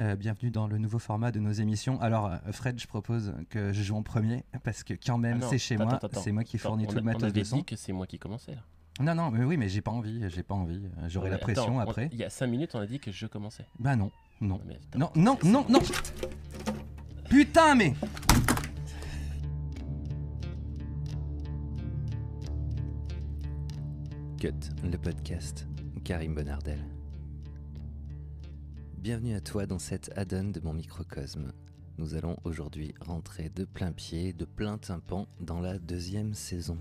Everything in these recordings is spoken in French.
Euh, bienvenue dans le nouveau format de nos émissions. Alors, euh, Fred, je propose que je joue en premier parce que quand même, Ah c'est chez attends, moi, c'est moi qui attends, fournis tout a- le matos On avait de son. dit que c'est moi qui commençais là. Non, non, mais oui, mais j'ai pas envie, j'ai pas envie. J'aurai la pression attends, après. Il y a 5 minutes, on a dit que je commençais. Bah non, non, Mais attends, non, non, non, non. Putain, mais Cut, le podcast. Karim Bonardel. Bienvenue à toi dans cette add-on de mon microcosme. Nous allons aujourd'hui rentrer de plein pied, de plein tympan dans la deuxième saison.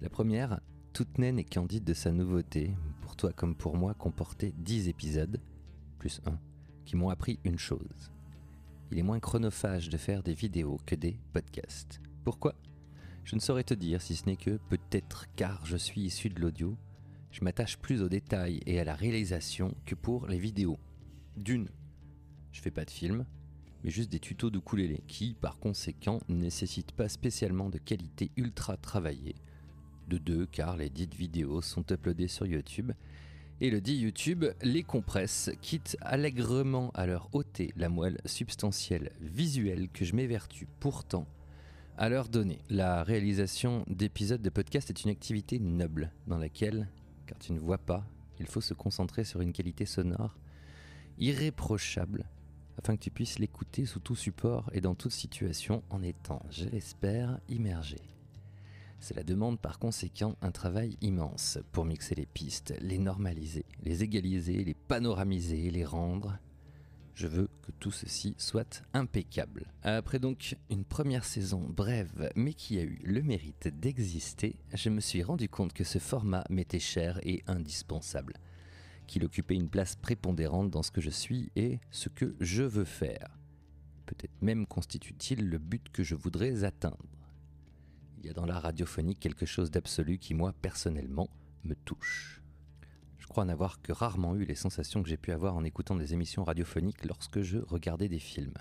La première, toute naine et candide de sa nouveauté, pour toi comme pour moi, comportait 10 épisodes, plus un, qui m'ont appris une chose. Il est moins chronophage de faire des vidéos que des podcasts. Pourquoi? Je ne saurais te dire si ce n'est que, peut-être car je suis issu de l'audio, je m'attache plus aux détails et à la réalisation que pour les vidéos. D'une, je fais pas de film, mais juste des tutos de ukulélé qui, par conséquent, ne nécessitent pas spécialement de qualité ultra travaillée. De deux, car les dites vidéos sont uploadées sur YouTube, et le dit YouTube les compresse, quitte allègrement à leur ôter la moelle substantielle visuelle que je m'évertue pourtant à leur donner. La réalisation d'épisodes de podcast est une activité noble dans laquelle, tu ne vois pas, il faut se concentrer sur une qualité sonore irréprochable afin que tu puisses l'écouter sous tout support et dans toute situation en étant, je l'espère, immergé. Cela demande par conséquent un travail immense pour mixer les pistes, les normaliser, les égaliser, les panoramiser, les rendre je veux que tout ceci soit impeccable. Après donc une première saison brève mais qui a eu le mérite d'exister, je me suis rendu compte que ce format m'était cher et indispensable, qu'il occupait une place prépondérante dans ce que je suis et ce que je veux faire. Peut-être même constitue-t-il le but que je voudrais atteindre. Il y a dans la radiophonique quelque chose d'absolu qui moi personnellement me touche. Crois n'avoir que rarement eu les sensations que j'ai pu avoir en écoutant des émissions radiophoniques lorsque je regardais des films.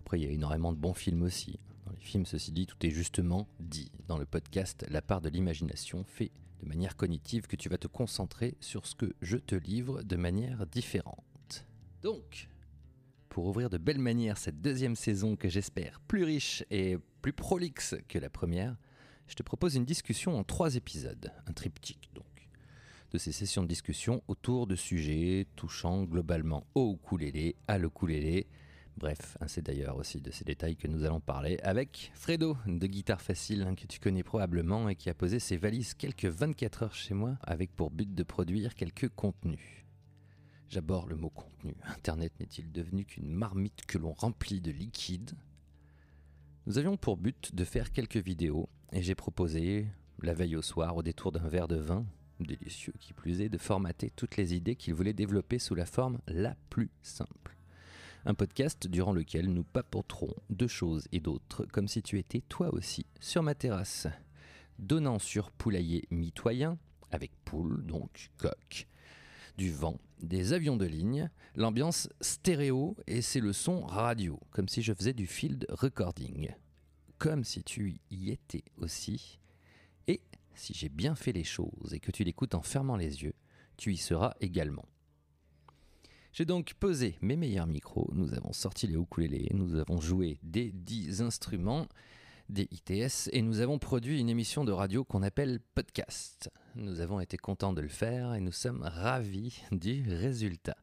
Après, il y a énormément de bons films aussi. Dans les films, ceci dit, tout est justement dit. Dans le podcast, la part de l'imagination fait de manière cognitive que tu vas te concentrer sur ce que je te livre de manière différente. Donc, pour ouvrir de belles manières cette deuxième saison que j'espère plus riche et plus prolixe que la première, je te propose une discussion en trois épisodes, un triptyque donc de ces sessions de discussion autour de sujets touchant globalement au ukulélé, à l'ukulélé. Bref, hein, c'est d'ailleurs aussi de ces détails que nous allons parler avec Fredo de Guitare Facile, hein, que tu connais probablement et qui a posé ses valises quelques 24 heures chez moi avec pour but de produire quelques contenus. J'aborde le mot contenu. Internet n'est-il devenu qu'une marmite que l'on remplit de liquide? Nous avions pour but de faire quelques vidéos et j'ai proposé, la veille au soir, au détour d'un verre de vin, délicieux qui plus est, de formater toutes les idées qu'il voulait développer sous la forme la plus simple. Un podcast durant lequel nous papoterons de choses et d'autres comme si tu étais toi aussi sur ma terrasse. Donnant sur poulailler mitoyen, avec poule, donc coq, du vent, des avions de ligne, l'ambiance stéréo et c'est le son radio, comme si je faisais du field recording. Comme si tu y étais aussi. Si j'ai bien fait les choses et que tu l'écoutes en fermant les yeux, tu y seras également. J'ai donc posé mes meilleurs micros, nous avons sorti les ukulélés, nous avons joué des 10 instruments, des ITS, et nous avons produit une émission de radio qu'on appelle podcast. Nous avons été contents de le faire et nous sommes ravis du résultat.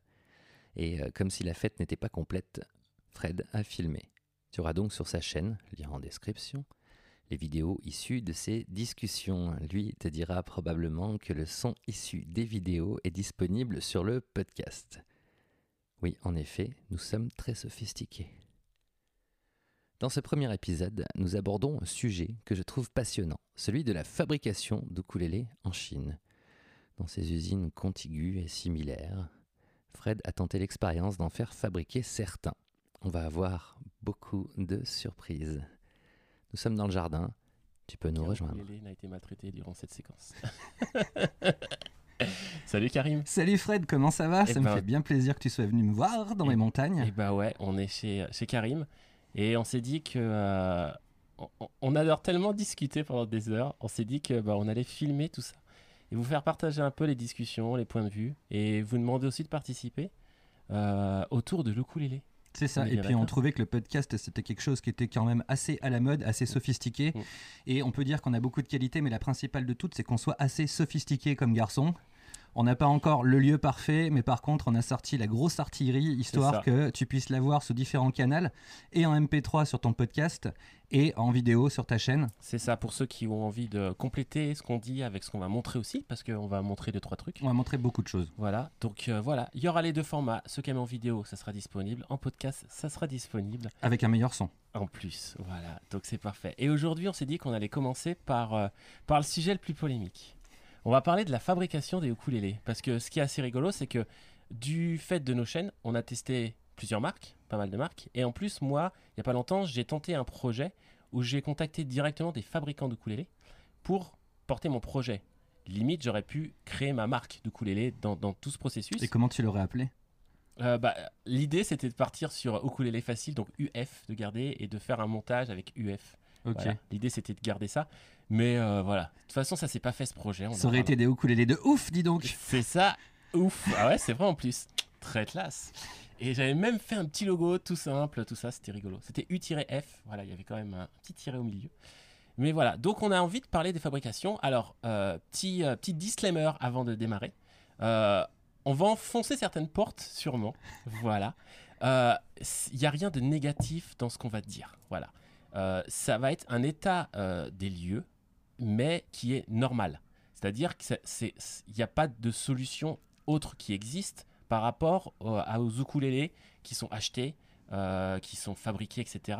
Et euh, comme si la fête n'était pas complète, Fred a filmé. Tu auras donc sur sa chaîne, lien en description, les vidéos issues de ces discussions. Lui te dira probablement que le son issu des vidéos est disponible sur le podcast. Oui, en effet, nous sommes très sophistiqués. Dans ce premier épisode, nous abordons un sujet que je trouve passionnant, celui de la fabrication d'ukulélés en Chine. Dans ces usines contiguës et similaires, Fred a tenté l'expérience d'en faire fabriquer certains. On va avoir beaucoup de surprises. Nous sommes dans le jardin. Tu peux nous rejoindre. ukulélé n'a été maltraité durant cette séquence. Salut Karim. Salut Fred, comment ça va? Eh Ça me ben- fait bien plaisir que tu sois venu me voir dans Eh- les montagnes. Et bah ouais, on est chez, chez Karim et on s'est dit que euh, on, on adore tellement discuter pendant des heures. On s'est dit que bah, on allait filmer tout ça et vous faire partager un peu les discussions, les points de vue et vous demander aussi de participer. euh, autour de l'ukulélé. C'est ça. Et puis on trouvait que le podcast, c'était quelque chose qui était quand même assez à la mode, assez sophistiqué. Mm. Et on peut dire qu'on a beaucoup de qualités, mais la principale de toutes, c'est qu'on soit assez sophistiqué comme garçon. On n'a pas encore le lieu parfait, mais par contre, on a sorti la grosse artillerie, histoire que tu puisses la voir sous différents canaux, et en MP3 sur ton podcast, et en vidéo sur ta chaîne. C'est ça pour ceux qui ont envie de compléter ce qu'on dit avec ce qu'on va montrer aussi, parce qu'on va montrer deux trois trucs. On va montrer beaucoup de choses. Voilà, donc euh, voilà, il y aura les deux formats. Ceux qui aiment en vidéo, ça sera disponible. En podcast, ça sera disponible. Avec un meilleur son. En plus, voilà, donc c'est parfait. Et aujourd'hui, on s'est dit qu'on allait commencer par, euh, par le sujet le plus polémique. On va parler de la fabrication des ukulélés. Parce que ce qui est assez rigolo, c'est que du fait de nos chaînes, on a testé plusieurs marques, pas mal de marques. Et en plus, moi, il n'y a pas longtemps, j'ai tenté un projet où j'ai contacté directement des fabricants d'ukulélés pour porter mon projet. Limite, j'aurais pu créer ma marque d'ukulélé dans, dans tout ce processus. Et comment tu l'aurais appelé? Euh, bah, L'idée, c'était de partir sur ukulélé facile, donc UF, de garder, et de faire un montage avec UF. Voilà. L'idée, c'était de garder ça. Mais euh, voilà. De toute façon, ça s'est pas fait ce projet. on Ça aurait été des ukulélés de ouf, dis donc. C'est ça. Ouf. Ah ouais, c'est vrai en plus. Très classe. Et j'avais même fait un petit logo tout simple, tout ça, c'était rigolo. C'était U-F. Voilà, il y avait quand même un petit tiret au milieu. Mais voilà, donc on a envie de parler des fabrications. Alors, euh, petit, euh, petit disclaimer avant de démarrer. Euh, on va enfoncer certaines portes, sûrement. Voilà. Il n'y a rien de négatif dans ce qu'on va dire. Voilà. Ça va être un état des lieux, mais qui est normal. C'est-à-dire qu'il n'y a pas de solution autre qui existe par rapport euh, à- aux ukulélés qui sont achetés, euh, qui sont fabriqués, etc.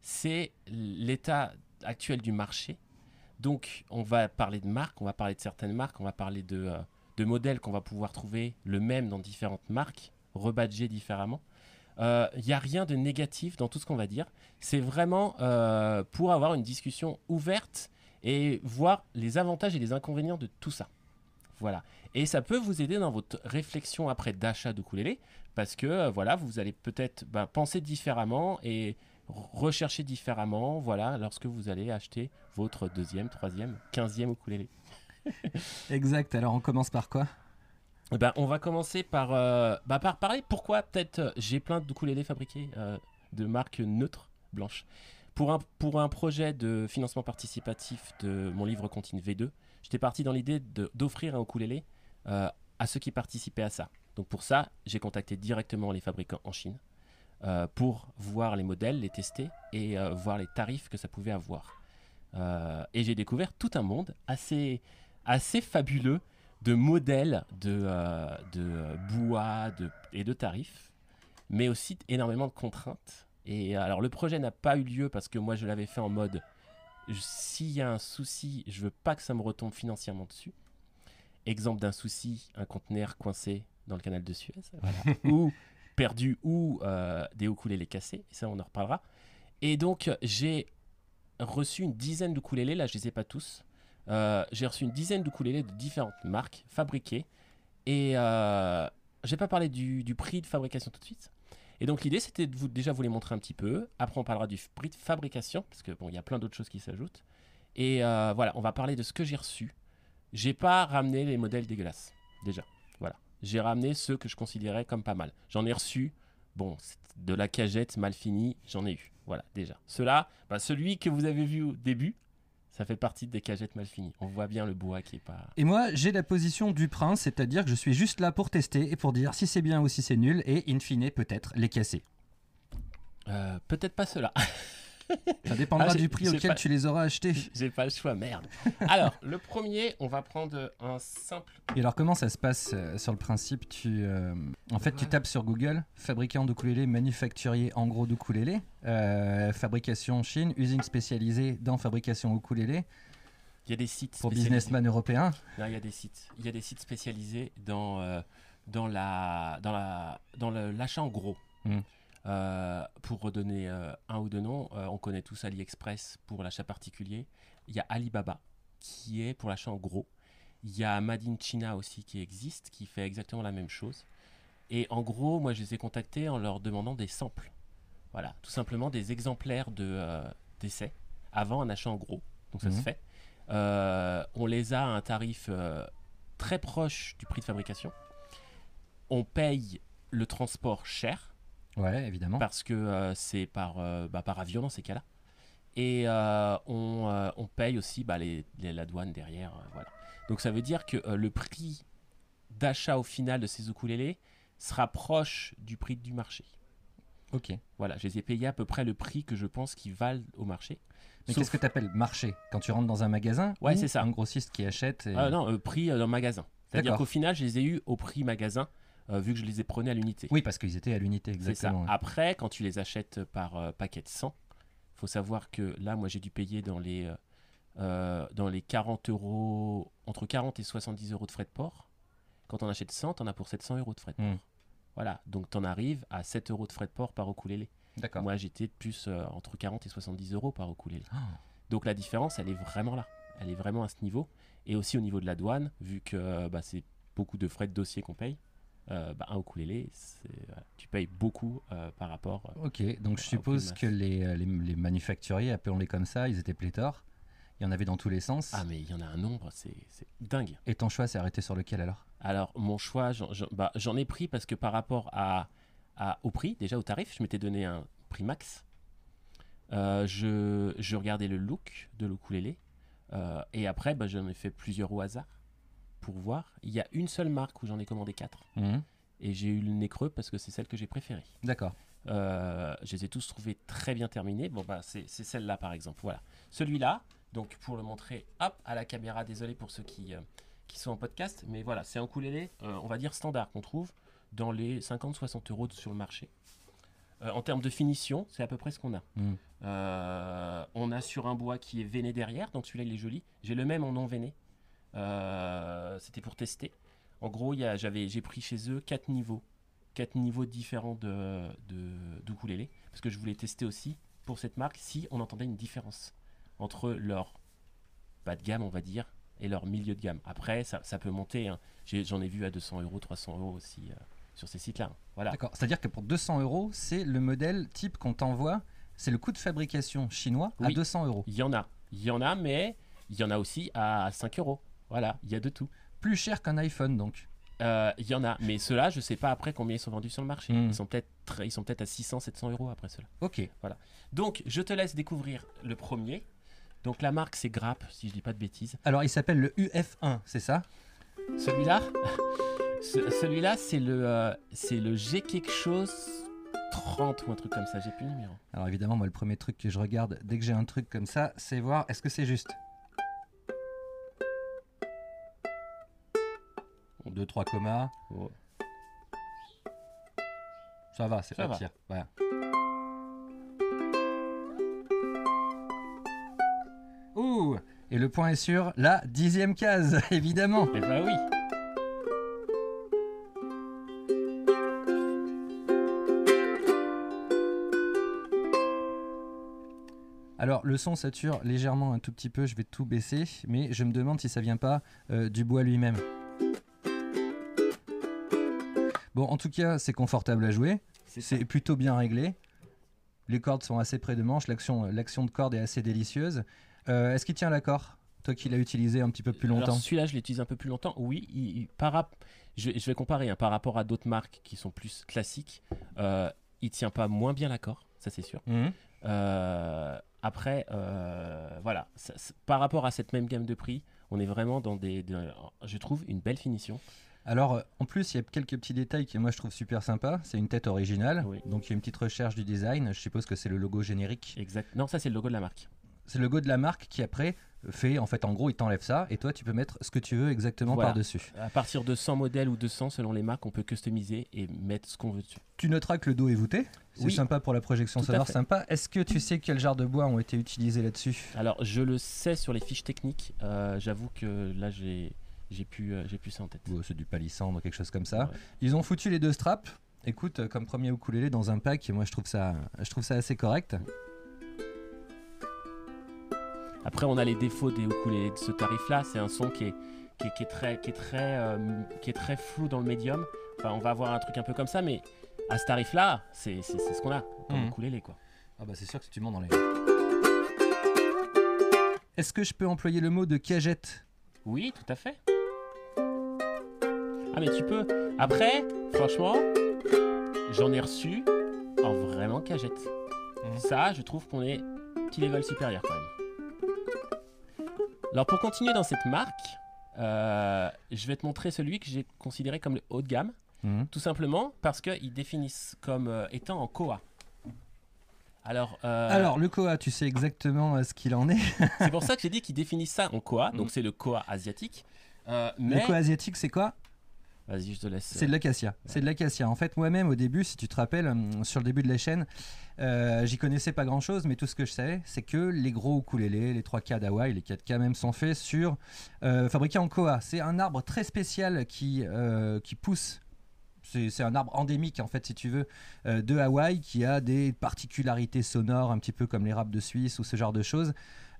C'est l'état actuel du marché. Donc, on va parler de marques, on va parler de certaines marques, on va parler de, euh, modèles qu'on va pouvoir trouver le même dans différentes marques, rebadgés différemment. Il n'y a rien de négatif dans tout ce qu'on va dire. C'est vraiment euh, pour avoir une discussion ouverte et voir les avantages et les inconvénients de tout ça. Voilà. Et ça peut vous aider dans votre réflexion après d'achat de ukulélé parce que euh, voilà, vous allez peut-être bah, penser différemment et re- rechercher différemment voilà, lorsque vous allez acheter votre deuxième, troisième, quinzième ukulélé. Exact. Alors on commence par quoi? Eh ben, on va commencer par, euh, bah, par parler pourquoi peut-être j'ai plein de ukulélés fabriqués euh, de marque neutre, blanche. Pour un, projet de financement participatif de mon livre Contine V2, j'étais parti dans l'idée d'offrir un ukulélé euh, à ceux qui participaient à ça. Donc pour ça, j'ai contacté directement les fabricants en Chine euh, pour voir les modèles, les tester et euh, voir les tarifs que ça pouvait avoir. Et j'ai découvert tout un monde assez, fabuleux de modèles de, bois et de tarifs, mais aussi énormément de contraintes. Et alors le projet n'a pas eu lieu parce que moi je l'avais fait en mode s'il y a un souci, je veux pas que ça me retombe financièrement dessus. Exemple d'un souci, un conteneur coincé dans le canal de Suez, voilà. ou perdu, ou euh, des ukulélés cassés, et ça on en reparlera. Et donc j'ai reçu une dizaine d'ukulélés, là je les ai pas tous, euh, j'ai reçu une dizaine d'ukulélés de différentes marques fabriquées. Et euh, j'ai pas parlé du, du prix de fabrication tout de suite. Et donc l'idée c'était de vous, déjà vous les montrer un petit peu. Après on parlera du prix de fabrication parce que bon il y a plein d'autres choses qui s'ajoutent. Et euh, voilà on va parler de ce que j'ai reçu. J'ai pas ramené les modèles dégueulasses déjà. Voilà j'ai ramené ceux que je considérais comme pas mal. J'en ai reçu. Bon, de la cagette mal finie, j'en ai eu. Voilà, déjà. Cela, bah, celui que vous avez vu au début, ça fait partie des cagettes mal finies. On voit bien le bois qui est pas. Et moi, j'ai la position du prince, c'est-à-dire que je suis juste là pour tester et pour dire si c'est bien ou si c'est nul, et in fine, peut-être les casser. Euh, Peut-être pas cela. Ça dépendra Ah, du prix auquel pas- tu les auras achetés. J'ai pas le choix, merde. Alors, le premier, on va prendre un simple. Et alors, comment ça se passe euh, sur le principe tu, euh, En fait, tu tapes sur Google fabricant d'ukulélé, manufacturier en gros d'ukulélé, euh, fabrication Chine, usine spécialisée dans fabrication ukulélé Il y a des sites pour businessman européen. Il y a des sites. Il y a des sites spécialisés dans, euh, dans la dans la dans l'achat en gros. Mm. Euh, pour redonner euh, un ou deux noms, euh, on connaît tous AliExpress pour l'achat particulier. Il y a Alibaba qui est pour l'achat en gros. Il y a Made in China aussi qui existe, qui fait exactement la même chose. Et en gros, moi, je les ai contactés en leur demandant des samples. Voilà, tout simplement des exemplaires de euh, d'essai avant un achat en gros. Donc ça Mhm. se fait. Euh, on les a à un tarif très proche du prix de fabrication. On paye le transport cher, Ouais, évidemment. parce que euh, c'est par, euh, bah, par avion dans ces cas-là. Et euh, on, on paye aussi bah, les, les- la douane derrière. voilà. Donc ça veut dire que le prix d'achat au final de ces ukulélés sera proche du prix du marché. Ok. Voilà, je les ai payés à peu près le prix que je pense qu'ils valent au marché. Mais Sauf- qu'est-ce que tu appelles marché? Quand tu rentres dans un magasin Ouais, ou c'est ça. Un grossiste qui achète. et- Ah non, euh, prix euh, dans le magasin. C'est-à-dire qu'au final, je les ai eus au prix magasin, euh, vu que je les ai prenés à l'unité. Oui, parce qu'ils étaient à l'unité, ça. exactement. ouais. Après, quand tu les achètes par euh, paquet de 100, faut savoir que là, moi, j'ai dû payer dans les, euh, dans les 40 euros, entre 40 et 70 euros de frais de port. Quand on achète 100, t'en as pour 700 euros de frais de port. Hmm. Voilà, donc t'en arrives à 7 euros de frais de port par ukulélé. D'accord. Moi, j'étais plus entre 40 et 70 euros par ukulélé. Ah. Donc la différence, elle est vraiment là. Elle est vraiment à ce niveau. Et aussi au niveau de la douane, vu que bah, c'est beaucoup de frais de dossier qu'on paye, euh, bah, un ukulélé, voilà, tu payes beaucoup euh, par rapport. euh, Ok, donc je suppose que les, euh, les, les manufacturiers, appelons-les comme ça, ils étaient pléthores. Il y en avait dans tous les sens. Ah, mais il y en a un nombre, c'est dingue. Et ton choix s'est arrêté sur lequel alors? Alors, mon choix, j'en- bah, j'en ai pris parce que par rapport à, à- au prix, déjà au tarif, je m'étais donné un prix max. Euh, je, je regardais le look de l'ukulélé. Euh, et après, bah, j'en ai fait plusieurs au hasard pour voir. Il y a une seule marque où j'en ai commandé quatre. Mhm. Et j'ai eu le nez creux parce que c'est celle que j'ai préférée. D'accord. Euh, je les ai tous trouvés très bien terminés. Bon, bah, c'est celle-là, par exemple. Voilà. Celui-là, donc pour le montrer, hop, à la caméra, désolé pour ceux qui, euh, qui sont en podcast, mais voilà, c'est un ukulélé, euh, on va dire standard, qu'on trouve dans les 50-60 euros sur le marché. Euh, en termes de finition, c'est à peu près ce qu'on a. Mhm. On a sur un bois qui est veiné derrière, donc celui-là il est joli. J'ai le même en non veiné. Euh, C'était pour tester. En gros, j'ai pris chez eux quatre niveaux, quatre niveaux différents de, de, d'ukulélé, parce que je voulais tester aussi pour cette marque si on entendait une différence entre leur bas de gamme, on va dire, et leur milieu de gamme. Après, ça, ça peut monter. hein. J'en ai vu à 200 euros, 300 euros aussi euh, sur ces sites-là. hein. Voilà. D'accord. C'est-à-dire que pour 200 euros, c'est le modèle type qu'on t'envoie. C'est le coût de fabrication chinois à Oui. 200 euros. Il y en a, il y en a, mais il y en a aussi à 5 euros. Voilà, il y a de tout. Plus cher qu'un iPhone, donc. Euh, Il y en a, mais ceux-là, je sais pas après combien ils sont vendus sur le marché. Mm. Ils sont peut-être très- ils sont peut-être à 600, 700 euros après ceux-là. Ok. Donc, je te laisse découvrir le premier. Donc, la marque, c'est Grapp, si je dis pas de bêtises. Alors, il s'appelle le UF1, c'est ça? Celui-là, ce- celui-là, c'est le, euh, c'est le G quelque chose 30 ou un truc comme ça. J'ai plus le numéro. Alors, évidemment, moi, le premier truc que je regarde dès que j'ai un truc comme ça, c'est voir est-ce que c'est juste. Deux, trois commas. Oh. Ça va, c'est pas pire. Ouh Et le point est sur la dixième case, évidemment. Eh ben oui. Alors, le son sature légèrement un tout petit peu, je vais tout baisser, mais je me demande si ça vient pas euh, du bois lui-même. Bon, en tout cas, c'est confortable à jouer, C'est plutôt bien réglé. Les cordes sont assez près de manche, l'action, l'action de corde est assez délicieuse. Euh, Est-ce qu'il tient l'accord Toi qui l'as utilisé un petit peu plus longtemps? celui-là, je l'utilise un peu plus longtemps. Oui, il- il- je, vais- je vais comparer hein, par rapport à d'autres marques qui sont plus classiques. Euh, il tient pas moins bien l'accord, ça c'est sûr. Mhm. Euh, après, euh, voilà, ça- par rapport à cette même gamme de prix, on est vraiment dans des, des- je trouve, une belle finition. Alors, euh, en plus, il y a quelques petits détails que moi je trouve super sympa. C'est une tête originale, Oui. donc il y a une petite recherche du design. Je suppose que c'est le logo générique. Exact. Non, ça c'est le logo de la marque. C'est le logo de la marque qui après fait, en fait, en gros, il t'enlève ça et toi tu peux mettre ce que tu veux exactement Voilà. par-dessus. À partir de 100 modèles ou 200 selon les marques, on peut customiser et mettre ce qu'on veut dessus. Tu noteras que le dos est voûté. C'est Oui. sympa pour la projection Tout sonore, sympa. Est-ce que tu sais quel genre de bois ont été utilisés là-dessus? Alors, je le sais sur les fiches techniques. euh, J'avoue que là, j'ai j'ai plus, euh, j'ai plus ça en tête. Bon, C'est du palissandre, quelque chose comme ça. Ouais. Ils ont foutu les deux straps. Écoute, euh, comme premier ukulélé dans un pack, moi je trouve ça, je trouve ça assez correct. Après, on a les défauts des ukulélés de ce tarif-là. C'est un son qui est, qui est, qui est très, qui, est très, euh, qui est très flou dans le médium. Enfin, on va avoir un truc un peu comme ça, mais à ce tarif-là, c'est c'est- c'est ce qu'on a comme Mhm. ukulélé, quoi. Ah bah c'est sûr que si tu montes dans les. Est-ce que je peux employer le mot de cagette? Oui, tout à fait. Ah, mais tu peux. Après, franchement, j'en ai reçu en vraiment cagette. Ça, je trouve qu'on est petit level supérieur quand même. Alors pour continuer dans cette marque, euh, je vais te montrer celui que j'ai considéré comme le haut de gamme, Mhm. tout simplement parce qu'ils définissent comme euh, étant en Koa. Alors, euh, Alors, le Koa, tu sais exactement ce qu'il en est. c'est pour ça que j'ai dit qu'ils définissent ça en Koa, donc Mhm. c'est le Koa asiatique. Euh, Le Koa asiatique, c'est quoi? Vas-y, je te laisse. C'est de l'acacia. C'est de l'acacia. En fait, moi-même, au début, si tu te rappelles, hum, sur le début de la chaîne, euh, j'y connaissais pas grand-chose, mais tout ce que je savais, c'est que les gros ukulélés, les 3K d'Hawaï, les 4K même, sont faits sur euh, fabriqués en koa. C'est un arbre très spécial qui euh, qui pousse. C'est c'est un arbre endémique, en fait, si tu veux, euh, de Hawaï, qui a des particularités sonores, un petit peu comme les raps de Suisse ou ce genre de choses,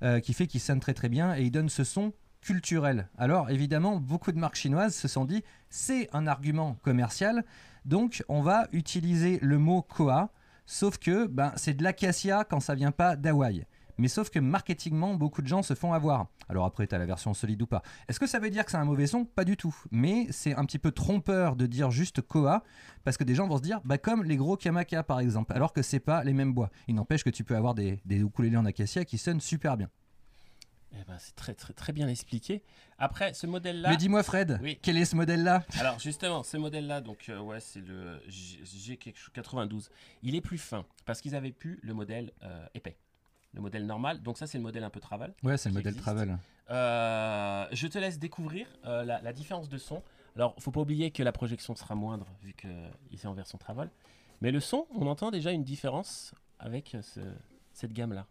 euh, qui fait qu'il sonne très très bien et il donne ce son culturel. Alors, évidemment, beaucoup de marques chinoises se sont dit, c'est un argument commercial, donc on va utiliser le mot koa, sauf que ben, c'est de l'acacia quand ça vient pas d'Hawaï. Mais sauf que marketingement, beaucoup de gens se font avoir. Alors après, tu as la version solide ou pas. Est-ce que ça veut dire que c'est un mauvais son? Pas du tout. Mais c'est un petit peu trompeur de dire juste koa, parce que des gens vont se dire, bah, comme les gros kamaka par exemple, alors que c'est pas les mêmes bois. Il n'empêche que tu peux avoir des, des en acacia qui sonnent super bien. Eh ben, c'est très, très, très bien expliqué. Après, ce modèle-là. Mais dis-moi Fred, Oui. quel est ce modèle-là? Alors justement, ce modèle-là, donc euh, ouais, c'est le G- G92. Il est plus fin parce qu'ils avaient pu le modèle euh, épais, le modèle normal. Donc ça, c'est le modèle un peu travel. Ouais, c'est le modèle existe. Travel. Euh, je te laisse découvrir la, la différence de son. Alors, faut pas oublier que la projection sera moindre vu que il est en version travel. Mais le son, on entend déjà une différence avec ce- cette gamme-là.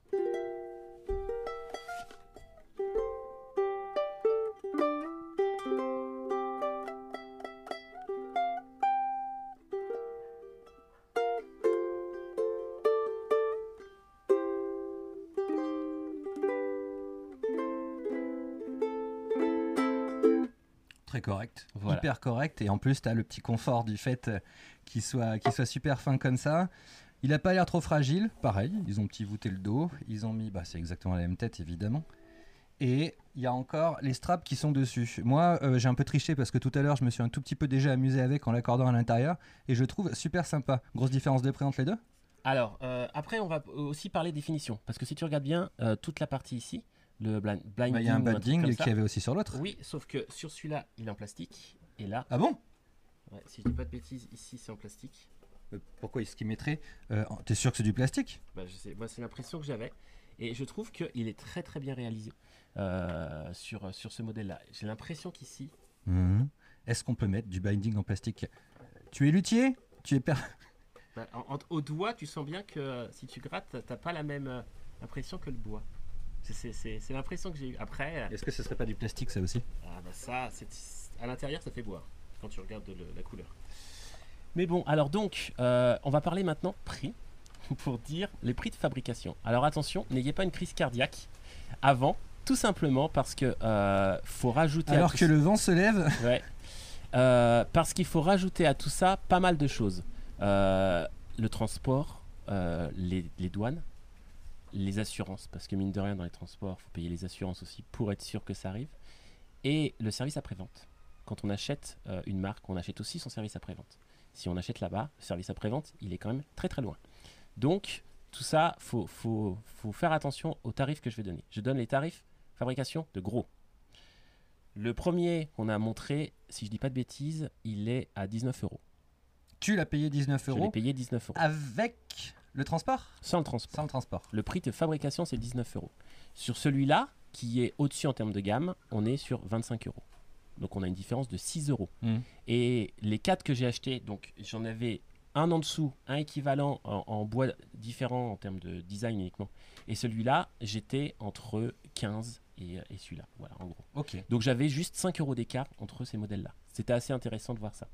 Très correct. Voilà. Hyper correct. Et en plus, tu as le petit confort du fait euh, qu'il soit, qu'il soit super fin comme ça. Il a pas l'air trop fragile. Pareil, ils ont petit voûté le dos. Ils ont mis, bah, c'est exactement la même tête évidemment. Et il y a encore les straps qui sont dessus. Moi, euh, j'ai un peu triché parce que tout à l'heure, je me suis un tout petit peu déjà amusé avec en l'accordant à l'intérieur. Et je le trouve super sympa. Grosse différence de prix entre les deux? Alors, euh, après, on va aussi parler définition. Parce que si tu regardes bien, euh, toute la partie ici, le blind, blinding, Bah, Il y a un comme qu'il y avait aussi sur l'autre. Oui, sauf que sur celui-là, il est en plastique. Et là, Ah bon? Ouais, si je dis pas de bêtises, ici c'est en plastique. Euh, Pourquoi est-ce qu'il mettrait euh, T'es sûr que c'est du plastique? Bah, je sais, moi c'est l'impression que j'avais. Et je trouve qu'il est très très bien réalisé euh, sur, sur ce modèle-là. J'ai l'impression qu'ici, Mhm. Est-ce qu'on peut mettre du binding en plastique? Tu es luthier? Tu es per... bah, en- en- au doigt, tu sens bien que si tu grattes, t'as pas la même impression que le bois. C'est- C'est c'est- c'est l'impression que j'ai eue. Après, euh, Est-ce que ce serait pas du plastique ça aussi? ah, bah, ça, c'est- à l'intérieur, ça fait bois quand tu regardes le- la couleur. Mais bon, alors donc, euh, on va parler maintenant prix pour dire les prix de fabrication. Alors attention, n'ayez pas une crise cardiaque avant, tout simplement parce que euh, faut rajouter. Alors que le vent se lève, Ouais. Euh, parce qu'il faut rajouter à tout ça pas mal de choses. Euh, le transport, euh, les, les douanes, les assurances, parce que mine de rien, dans les transports, il faut payer les assurances aussi pour être sûr que ça arrive. Et le service après-vente. Quand on achète euh, une marque, on achète aussi son service après-vente. Si on achète là-bas, le service après-vente, il est quand même très très loin. Donc, tout ça, faut, faut, faut faire attention aux tarifs que je vais donner. Je donne les tarifs fabrication de gros. Le premier qu'on a montré, si je dis pas de bêtises, il est à 19 euros. tu l'as payé 19 Je l'ai euros payé 19 euros. avec le transport Sans le transport. Sans le transport. Le prix de fabrication, c'est 19 euros. Sur celui-là, qui est au-dessus en termes de gamme, on est sur 25 euros. Donc on a une différence de 6 euros. Mhm. Et les quatre que j'ai achetés, donc j'en avais un en dessous, un équivalent en, en bois différent en termes de design uniquement. Et celui-là, j'étais entre 15 et, et celui-là. Voilà, en gros. Ok. Donc j'avais juste 5 euros d'écart entre ces modèles-là. C'était assez intéressant de voir ça.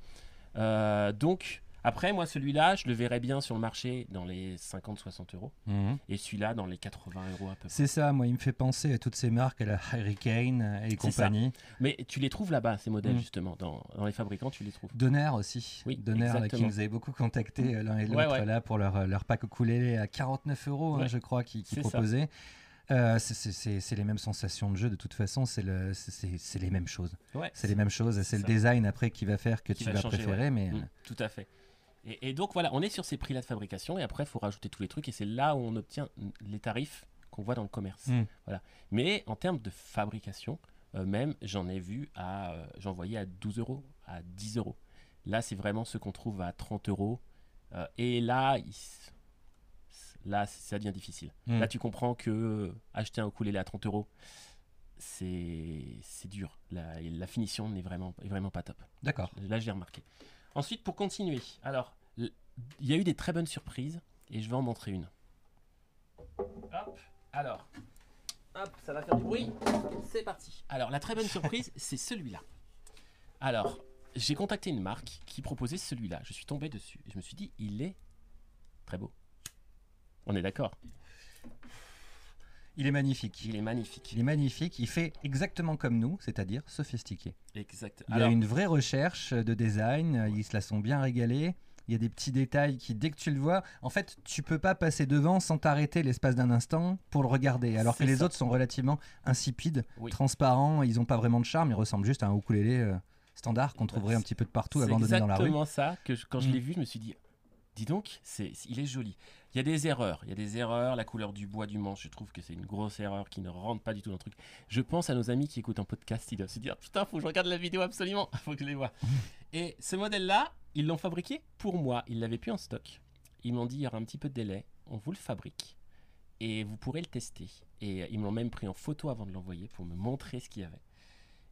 Euh, donc, après, moi, celui-là, je le verrais bien sur le marché dans les 50-60 euros. Mhm. Et celui-là dans les 80 euros à peu près. C'est ça, moi, il me fait penser à toutes ces marques, à la Hurricane et compagnie. Mais tu les trouves là-bas, ces modèles, Mm. justement. Dans, dans les fabricants, tu les trouves? Donner aussi. Oui, Donner, qui exactement. nous avait beaucoup contacté euh, l'un et l'autre Ouais, ouais. là pour leur, euh, leur pack ukulélé à 49 euros, hein, je crois, qui, qui proposaient. Euh, c'est- les mêmes sensations de jeu, de toute façon, c'est le- c'est- c'est c'est les mêmes choses. Ouais, C'est les mêmes choses, c'est le design après qui va faire que Qui tu va vas changer, préférer, mais Mm, euh, tout à fait. Et, et donc voilà, on est sur ces prix-là de fabrication et après il faut rajouter tous les trucs et c'est là où on obtient les tarifs qu'on voit dans le commerce. Mm. Voilà. Mais en termes de fabrication, euh, même j'en ai vu à, euh, j'en voyais à 12 euros, à 10 euros. Là c'est vraiment ce qu'on trouve à 30 euros. Euh, et là, il là ça devient difficile. Mm. Là tu comprends que acheter un ukulélé à 30 euros, c'est c'est dur. La, la finition n'est vraiment, est vraiment pas top. D'accord. Là, j'ai remarqué. Ensuite, pour continuer, alors, il y a eu des très bonnes surprises et je vais en montrer une. Hop, alors, hop, ça va faire du bruit. C'est parti. Alors, la très bonne surprise, c'est celui-là. Alors, j'ai contacté une marque qui proposait celui-là. Je suis tombé dessus et je me suis dit, il est très beau. On est d'accord? Il est magnifique. Il est magnifique. Il est magnifique. Il fait exactement comme nous, c'est-à-dire sophistiqué. Exact. Il y a une vraie recherche de design. Ils se la sont bien régalés. Il y a des petits détails qui, dès que tu le vois, en fait, tu peux pas passer devant sans t'arrêter l'espace d'un instant pour le regarder. Alors que C'est les ça. autres sont relativement insipides, Oui. transparents. Ils n'ont pas vraiment de charme. Ils ressemblent juste à un ukulélé euh, standard qu'on trouverait un c'est- petit peu de partout C'est abandonné dans la rue. exactement ça que je- quand je Mm. l'ai vu, je me suis dit, dis donc, c'est, il est joli. Il y a des erreurs, il y a des erreurs. La couleur du bois du manche, je trouve que c'est une grosse erreur qui ne rentre pas du tout dans le truc. Je pense à nos amis qui écoutent un podcast, ils doivent se dire, putain, faut que je regarde la vidéo absolument, faut que je les vois. Et ce modèle-là, ils l'ont fabriqué pour moi. Ils l'avaient plus en stock. Ils m'ont dit, il y aura un petit peu de délai, on vous le fabrique et vous pourrez le tester. Et ils me l'ont même pris en photo avant de l'envoyer pour me montrer ce qu'il y avait.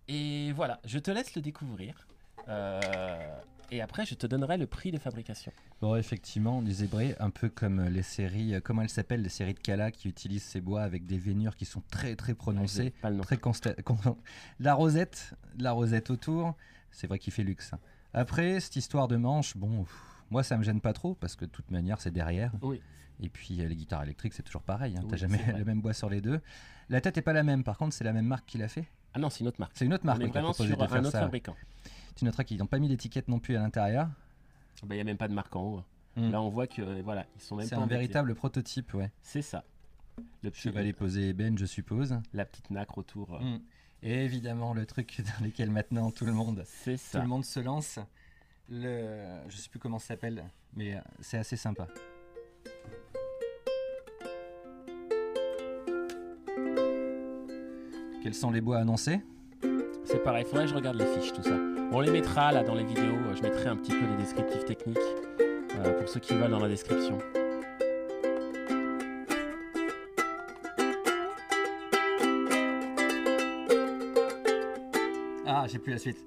Et voilà, je te laisse le découvrir. Euh, et après, je te donnerai le prix de fabrication. Bon, effectivement, des zébrés, un peu comme les séries, euh, comment elles s'appellent, les séries de Kala qui utilisent ces bois avec des vénures qui sont très très prononcées, Pas le nom. très consta- con- La rosette, la rosette autour, c'est vrai qu'il fait luxe. hein. Après, cette histoire de manche, bon, pff, moi ça me gêne pas trop parce que de toute manière c'est derrière. Oui. Et puis euh, les guitares électriques c'est toujours pareil, hein, Oui, t'as jamais le même bois sur les deux. La tête est pas la même, par contre c'est la même marque qui l'a fait. Ah non, c'est une autre marque. C'est une autre marque On est vraiment sur un autre ça. fabricant. Tu noteras qu'ils n'ont pas mis l'étiquette non plus à l'intérieur. Bah, Il n'y a même pas de marque en haut. Mm. Là, on voit que euh, voilà, ils sont même C'est un embêtés. véritable prototype, ouais. C'est ça. Le petit, Chevalet posé ébène, je suppose. la petite nacre autour. euh, Mm. Et évidemment, le truc dans lequel maintenant tout le monde, tout le monde se lance. Le, je sais plus comment ça s'appelle, mais euh, c'est assez sympa. Quels sont les bois annoncés? C'est pareil, faudrait que je regarde les fiches, tout ça. On les mettra là dans les vidéos. euh, Je mettrai un petit peu les descriptifs techniques euh, pour ceux qui veulent dans la description. Ah, j'ai plus la suite.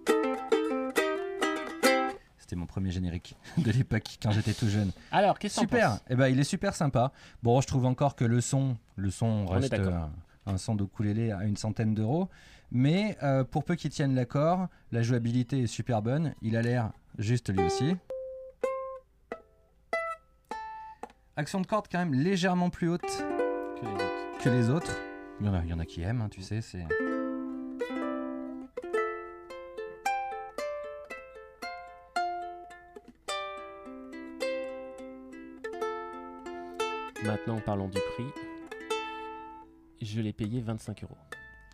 C'était mon premier générique de l'époque quand j'étais tout jeune. Alors, qu'est-ce que Super. Eh ben, il est super sympa. Bon, je trouve encore que le son, le son On est reste. Un son d'ukulélé à une centaine d'euros, mais euh, pour peu qu'il tienne l'accord, la jouabilité est super bonne. Il a l'air juste lui aussi. Action de corde quand même légèrement plus haute que les autres que les autres. Il y en a, il y en a qui aiment, hein, tu sais, c'est. Maintenant, parlons du prix. Je l'ai payé 25 euros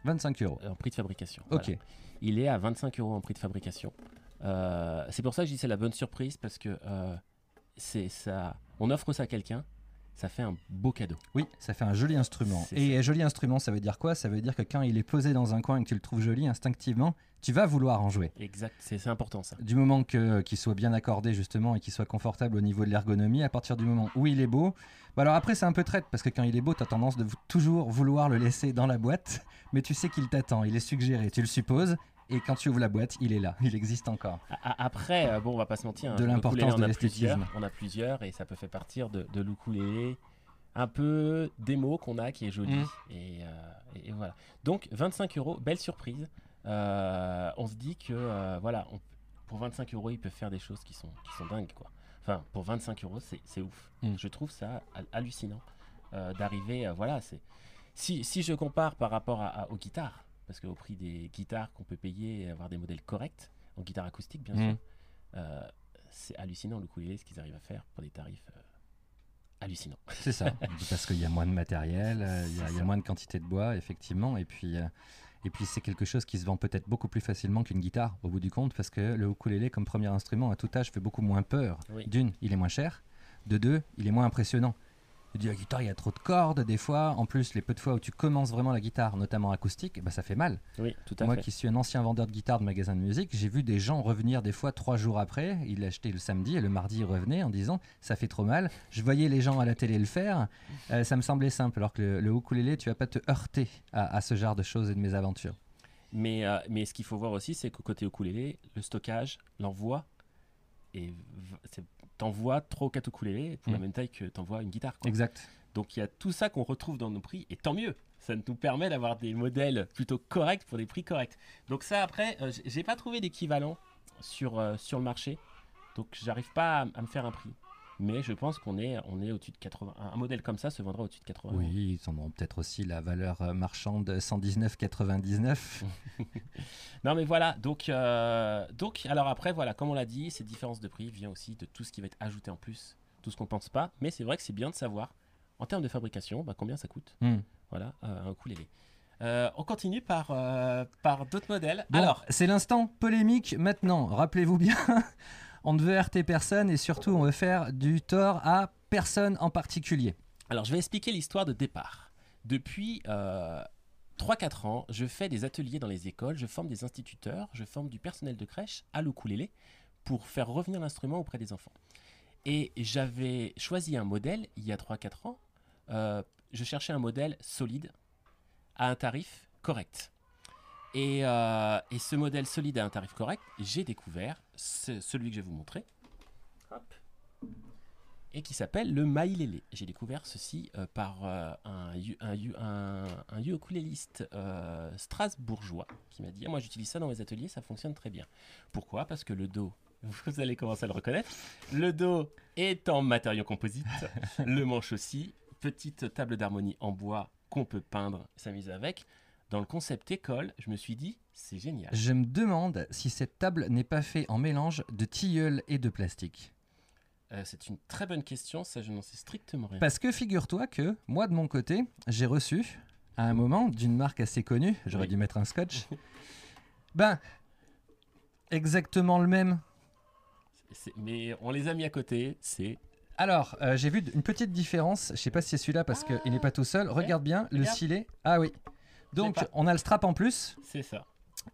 25 euros. en prix de fabrication. Ok. Voilà. Il est à 25 euros en prix de fabrication. Euh, c'est pour ça que je dis c'est la bonne surprise parce que euh, c'est ça. On offre ça à quelqu'un, ça fait un beau cadeau. Oui, ça fait un joli instrument. Et joli instrument, ça veut dire quoi? Ça veut dire que quand il est posé dans un coin et que tu le trouves joli, instinctivement, tu vas vouloir en jouer. Exact, c'est important ça. Du moment que qu'il soit bien accordé justement et qu'il soit confortable au niveau de l'ergonomie, à partir du moment où il est beau, bah alors après c'est un peu traite parce que quand il est beau, tu as tendance de toujours vouloir le laisser dans la boîte, mais tu sais qu'il t'attend, il est suggéré, tu le supposes, et quand tu ouvres la boîte, il est là, il existe encore. Après, euh, bon, on va pas se mentir. hein, De l'importance de l'esthétisme. On a plusieurs et ça peut faire partir de, de l'ukulélé un peu démo qu'on a qui est joli. Mm. Et, euh, et- voilà. Donc 25 euros, belle surprise. Euh, on se dit que euh, voilà, on- pour 25 euros, ils peuvent faire des choses qui sont, qui sont dingues quoi. Enfin, pour 25 euros, c'est ouf. Mm. Je trouve ça hal- hallucinant d'arriver. voilà, c'est si, si je compare par rapport à, à- aux guitares, parce qu'au prix des guitares qu'on peut payer et avoir des modèles corrects en guitare acoustique, bien Mm. sûr, euh, c'est hallucinant le ukulélé ce qu'ils arrivent à faire pour des tarifs euh, hallucinants. C'est ça, parce qu'il y a moins de matériel, euh, il y, a- y moins de quantité de bois, effectivement, et puis, Et puis c'est quelque chose qui se vend peut-être beaucoup plus facilement qu'une guitare au bout du compte parce que le ukulélé comme premier instrument à tout âge fait beaucoup moins peur. Oui. D'une, il est moins cher. De deux, il est moins impressionnant. Dis la guitare, il y a trop de cordes des fois. En plus, les peu de fois où tu commences vraiment la guitare, notamment acoustique, bah, ça fait mal. Oui, tout à Moi fait. qui suis un ancien vendeur de guitare de magasin de musique, j'ai vu des gens revenir des fois trois jours après. Ils l'achetaient le samedi et le mardi ils revenaient en disant ça fait trop mal. Je voyais les gens à la télé le faire. Euh, ça me semblait simple. Alors que le, le ukulélé, tu vas pas te heurter à, à ce genre de choses et de mésaventures. Mais, euh, mais ce qu'il faut voir aussi, c'est qu'au côté ukulélé, le stockage, l'envoi, c'est- t'envoies 3 ou 4 ukulélés pour la Mm. même taille que t'envoies une guitare. quoi. Exact. Donc il y a tout ça qu'on retrouve dans nos prix, et tant mieux. Ça nous permet d'avoir des modèles plutôt corrects pour des prix corrects. Donc ça, après, euh, j'ai pas trouvé d'équivalent sur, euh, sur le marché. Donc j'arrive pas à, à me faire un prix. Mais je pense qu'on est, on est au-dessus de 80. Un modèle comme ça se vendra au-dessus de 80. euros. Oui, ils en ont peut-être aussi la valeur euh, marchande 119,99. Non mais voilà, donc, euh, donc alors après voilà, comme on l'a dit, cette différence de prix vient aussi de tout ce qui va être ajouté en plus, tout ce qu'on pense pas, mais c'est vrai que c'est bien de savoir en termes de fabrication bah, combien ça coûte, Hmm. voilà, euh, un ukulélé. Euh, on continue par, euh, par d'autres modèles. Bon, Alors, c'est l'instant polémique maintenant. Rappelez-vous bien, on ne veut heurter personne et surtout on veut faire du tort à personne en particulier. alors je vais expliquer l'histoire de départ. Depuis euh, 3-4 ans, je fais des ateliers dans les écoles, je forme des instituteurs, je forme du personnel de crèche à l'ukulélé pour faire revenir l'instrument auprès des enfants. Et j'avais choisi un modèle il y a 3-4 ans. Euh, je cherchais un modèle solide à un tarif correct. Et, euh, et ce modèle solide à un tarif correct, j'ai découvert ce- celui que je vais vous montrer. Hop. Et qui s'appelle le Maïlélé. J'ai découvert ceci euh, par euh, un, un, un, un ukuléliste euh, strasbourgeois qui m'a dit Ah, Moi j'utilise ça dans mes ateliers, ça fonctionne très bien. Pourquoi? Parce que le dos, vous allez commencer à le reconnaître, le dos est en matériau composite, le manche aussi, petite table d'harmonie en bois qu'on peut peindre, s'amuser avec. Dans le concept école, je me suis dit C'est génial. Je me demande si cette table n'est pas faite en mélange de tilleul et de plastique. Euh, C'est une très bonne question, ça je n'en sais strictement rien. Parce que figure-toi que moi de mon côté, j'ai reçu à un moment d'une marque assez connue, j'aurais Oui. dû mettre un scotch, ben exactement le même. Mais on les a mis à côté, c'est Alors, euh, j'ai vu une petite différence. Je sais pas si c'est celui-là parce qu'il n'est pas tout seul. Regarde bien le silet. Ah oui. Donc, on a le strap en plus c'est ça.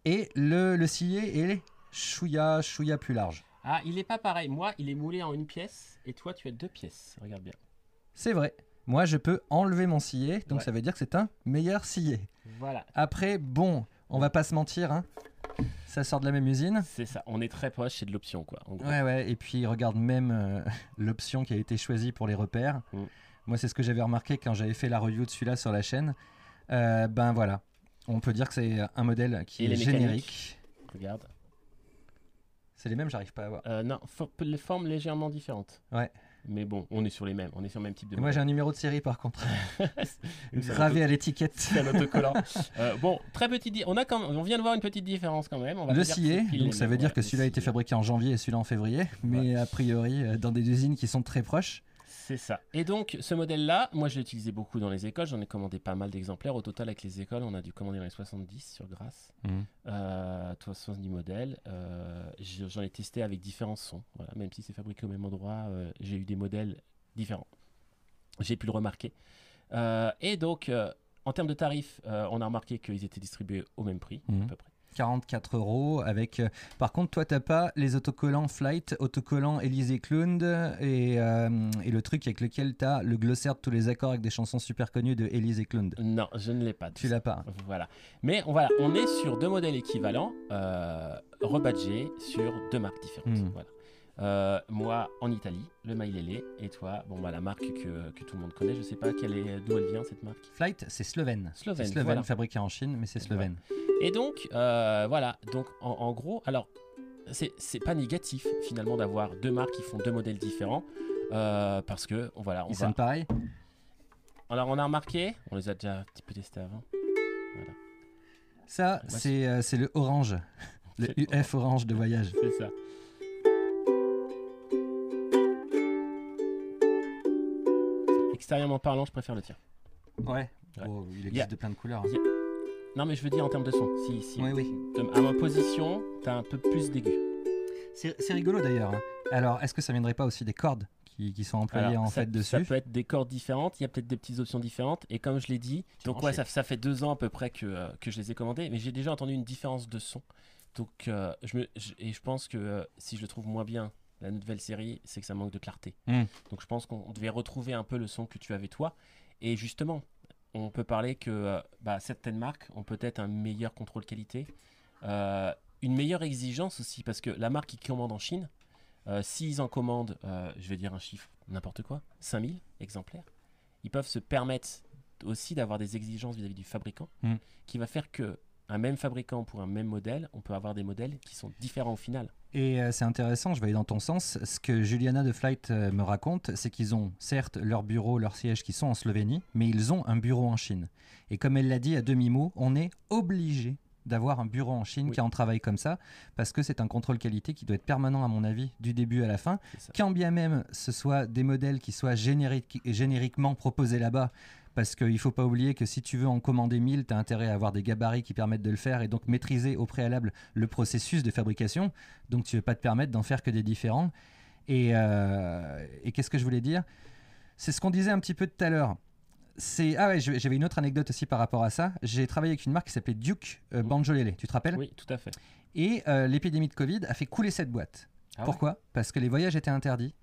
et le, le silet est chouïa, chouïa plus large. Ah, il est pas pareil. Moi, il est moulé en une pièce et toi, tu as deux pièces. Regarde bien. C'est vrai. Moi, je peux enlever mon sillet, donc Ouais. ça veut dire que c'est un meilleur sillet. Voilà, Après, bon, on va pas se mentir, hein. ça sort de la même usine. c'est ça. On est très proche, c'est de l'option quoi. en gros. Ouais, ouais. Et puis, regarde même euh, l'option qui a été choisie pour les repères. Mm. Moi, c'est ce que j'avais remarqué quand j'avais fait la review de celui-là sur la chaîne. Euh, ben voilà. On peut dire que c'est un modèle qui Et est les générique. Regarde. C'est les mêmes, j'arrive pas à voir. Euh, non, for- les formes légèrement différentes. Ouais. Mais bon, on est sur les mêmes. On est sur le même type de. Et moi, j'ai un numéro de série par contre, gravé à l'étiquette. C'est un autocollant. Euh, bon, très petite. On a quand même- on vient de voir une petite différence quand même. On va Le pile donc ça veut dire ouais, que celui-là a été fabriqué en janvier et celui-là en février, mais a priori dans des usines qui sont très proches. C'est ça. Et donc, ce modèle-là, moi, je l'ai utilisé beaucoup dans les écoles. J'en ai commandé pas mal d'exemplaires. Au total, avec les écoles, on a dû commander dans les 70 sur Grasse. Euh, 70 modèles. Euh, j'ai- J'en ai testé avec différents sons. Voilà. Même si c'est fabriqué au même endroit, euh, j'ai eu des modèles différents. J'ai pu le remarquer. Euh, et donc, euh, en termes de tarifs, euh, on a remarqué qu'ils étaient distribués au même prix, Mhm. à peu près. 44 euros avec. euh, Par contre, toi, t'as pas les autocollants Flight, autocollants Élysée Clown et, euh, et le truc avec lequel t'as le glossaire de tous les accords avec des chansons super connues de Élysée Clown. Non, je ne l'ai pas. Tu l'as pas. Voilà. Mais on, voilà, on est sur deux modèles équivalents, euh, rebadgés sur deux marques différentes. Mhm. Voilà. Euh, moi en Italie, le Mailele, et toi, bon bah la marque que, que tout le monde connaît, je sais pas quelle est d'où elle vient cette marque. Flight, c'est slovène. Slovène, slovène, voilà. fabriqué en Chine, mais c'est slovène. Et donc euh, voilà, donc en, en gros, alors c'est c'est pas négatif finalement d'avoir deux marques qui font deux modèles différents, euh, parce que voilà, on Ils va. pareil Alors on a remarqué, on les a déjà un petit peu testés avant. Ça, Moi, c'est c'est le orange. Le UF orange de voyage. C'est ça. Extérieurement parlant, je préfère le tien. Ouais. Ouais. Oh, il existe de plein de couleurs. hein. Non, mais je veux dire en termes de son. Si, si. Oui, oui. À ma position, t'as un peu plus d'aigu. C'est rigolo d'ailleurs. hein. Alors, est-ce que ça viendrait pas aussi des cordes qui, qui sont employées Alors, en ça, fait dessus? ça peut être des cordes différentes, il y a peut-être des petites options différentes. Et comme je l'ai dit, donc ouais, ça, ça fait deux ans à peu près que, euh, que je les ai commandés, mais j'ai déjà entendu une différence de son. Donc, euh, je me, je- et je pense que euh, si je le trouve moins bien, la nouvelle série, c'est que ça manque de clarté. Hmm. Donc, je pense qu'on devait retrouver un peu le son que tu avais toi. Et justement, on peut parler que euh, bah, certaines marques ont peut-être un meilleur contrôle qualité, euh, une meilleure exigence aussi, parce que la marque qui commande en Chine, euh, s'ils en commandent, euh, je vais dire un chiffre, n'importe quoi, 5000 exemplaires, ils peuvent se permettre aussi d'avoir des exigences vis-à-vis du fabricant, Mm. qui va faire que un même fabricant pour un même modèle, on peut avoir des modèles qui sont différents au final. Et euh, c'est intéressant, je vais aller dans ton sens. Ce que Juliana de Flight euh, me raconte, c'est qu'ils ont certes leur bureau, leur siège qui sont en Slovénie, mais ils ont un bureau en Chine. Et comme elle l'a dit à demi-mot, on est obligé d'avoir un bureau en Chine Oui. qui en travaille comme ça, parce que c'est un contrôle qualité qui doit être permanent à mon avis, du début à la fin. Quand bien même ce soit des modèles qui soient génériquement proposés là-bas, parce qu'il ne faut pas oublier que si tu veux en commander 1000, tu as intérêt à avoir des gabarits qui permettent de le faire et donc maîtriser au préalable le processus de fabrication. Donc tu ne veux pas te permettre d'en faire que des différents. Et, euh, et qu'est-ce que je voulais dire? C'est ce qu'on disait un petit peu tout à l'heure. C'est ah ouais, j'avais une autre anecdote aussi par rapport à ça. J'ai travaillé avec une marque qui s'appelait Duke euh, Mhm. Banjolele, tu te rappelles? Oui, tout à fait. Et euh, l'épidémie de Covid a fait couler cette boîte. Ah ouais Pourquoi? Parce que les voyages étaient interdits,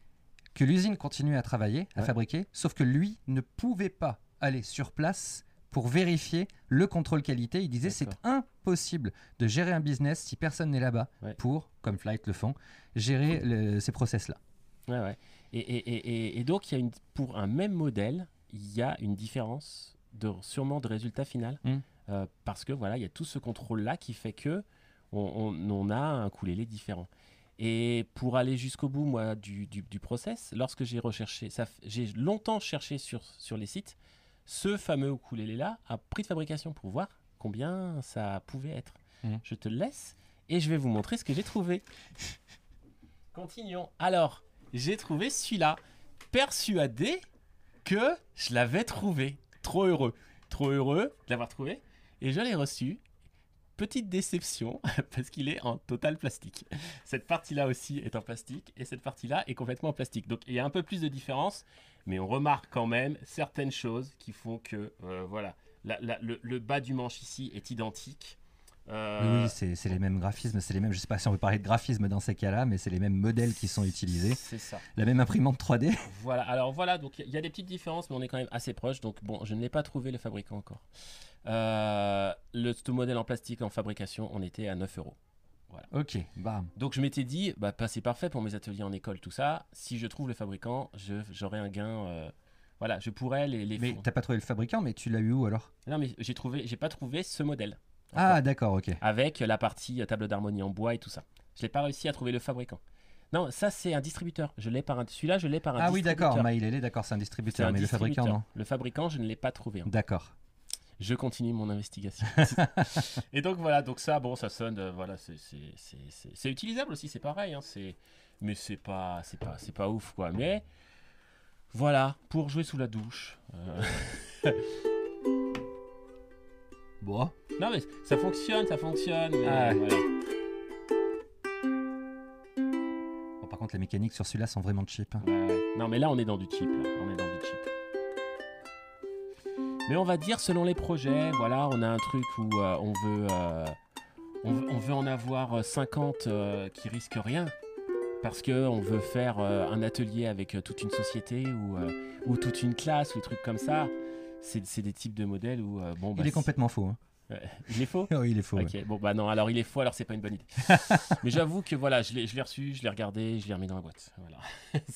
que l'usine continuait à travailler, à Ouais. fabriquer, sauf que lui ne pouvait pas aller sur place pour vérifier le contrôle qualité. Il disait c'est impossible de gérer un business si personne n'est là-bas Ouais. pour, comme Flight le font, gérer le- ces process-là. Ouais, ouais. Et, et, et, donc, il y a une, pour un même modèle, il y a une différence de, sûrement de résultat final. Mm. Euh, parce que voilà, il y a tout ce contrôle-là qui fait que on, on- on a un ukulélé différent. Et pour aller jusqu'au bout, moi, du, du, du process, lorsque j'ai recherché, j'ai longtemps cherché sur, sur les sites ce fameux ukulélé-là à prix de fabrication pour voir combien ça pouvait être. Mm. Je te le laisse et je vais vous montrer ce que j'ai trouvé. Continuons. Alors, j'ai trouvé celui-là. Persuadé que je l'avais trouvé. Trop heureux. Trop heureux de l'avoir trouvé. Et je l'ai reçu. Petite déception, parce qu'il est en total plastique. Cette partie-là aussi est en plastique, et cette partie-là est complètement en plastique. Donc il y a un peu plus de différence, mais on remarque quand même certaines choses qui font que, euh, voilà, la- la- le, le bas du manche ici est identique. Euh, Oui, c'est les mêmes graphismes, c'est les mêmes. Je sais pas si on peut parler de graphisme dans ces cas-là, mais c'est les mêmes modèles qui sont utilisés, C'est ça. la même imprimante 3D. Voilà, alors voilà, donc il y a des petites différences, mais on est quand même assez proche. Donc bon, je ne l'ai pas trouvé le fabricant encore. Euh, le ce modèle en plastique en fabrication, on était à 9 euros. Ok, bam. Donc je m'étais dit, bah, c'est parfait pour mes ateliers en école, tout ça. Si je trouve le fabricant, j'aurai un gain. euh, voilà, je pourrais les. les Mais t'as pas trouvé le fabricant, mais tu l'as eu où alors? Non, mais j'ai trouvé, j'ai pas trouvé ce modèle. Ah, d'accord, ok. Avec la partie euh, table d'harmonie en bois et tout ça. Je n'ai pas réussi à trouver le fabricant. Non, ça c'est un distributeur. Je l'ai par un. Celui-là, je l'ai par un Ah oui, distributeur. d'accord, Maïlélé, d'accord, c'est un distributeur, un mais le fabricant, non. Le fabricant, je ne l'ai pas trouvé. hein. D'accord. Je continue mon investigation. et donc voilà, donc ça, bon, ça sonne, euh, voilà, c'est- utilisable aussi, c'est pareil, hein, c'est mais c'est pas, c'est pas, c'est pas ouf quoi. Mais voilà, pour jouer sous la douche. euh, Bon. Non mais ça fonctionne, ça fonctionne. Mais Ah. voilà. Bon, par contre, les mécaniques sur celui-là sont vraiment cheap. hein. Ouais, ouais. Non mais là on est dans du cheap, là. on est dans du cheap. Mais on va dire selon les projets, voilà, on a un truc où euh, on veut, euh, on veut, on veut en avoir euh, 50 euh, qui risquent rien. Parce que on veut faire un atelier avec toute une société ou, ou toute une classe ou des trucs comme ça. C'est des types de modèles où bon. bah, Il est complètement faux. hein. Il est faux. Oh, il est faux. ouais. Bon bah non, alors il est faux, alors c'est pas une bonne idée. Mais j'avoue que voilà, je l'ai reçu, je l'ai regardé, je l'ai remis dans la boîte. Voilà,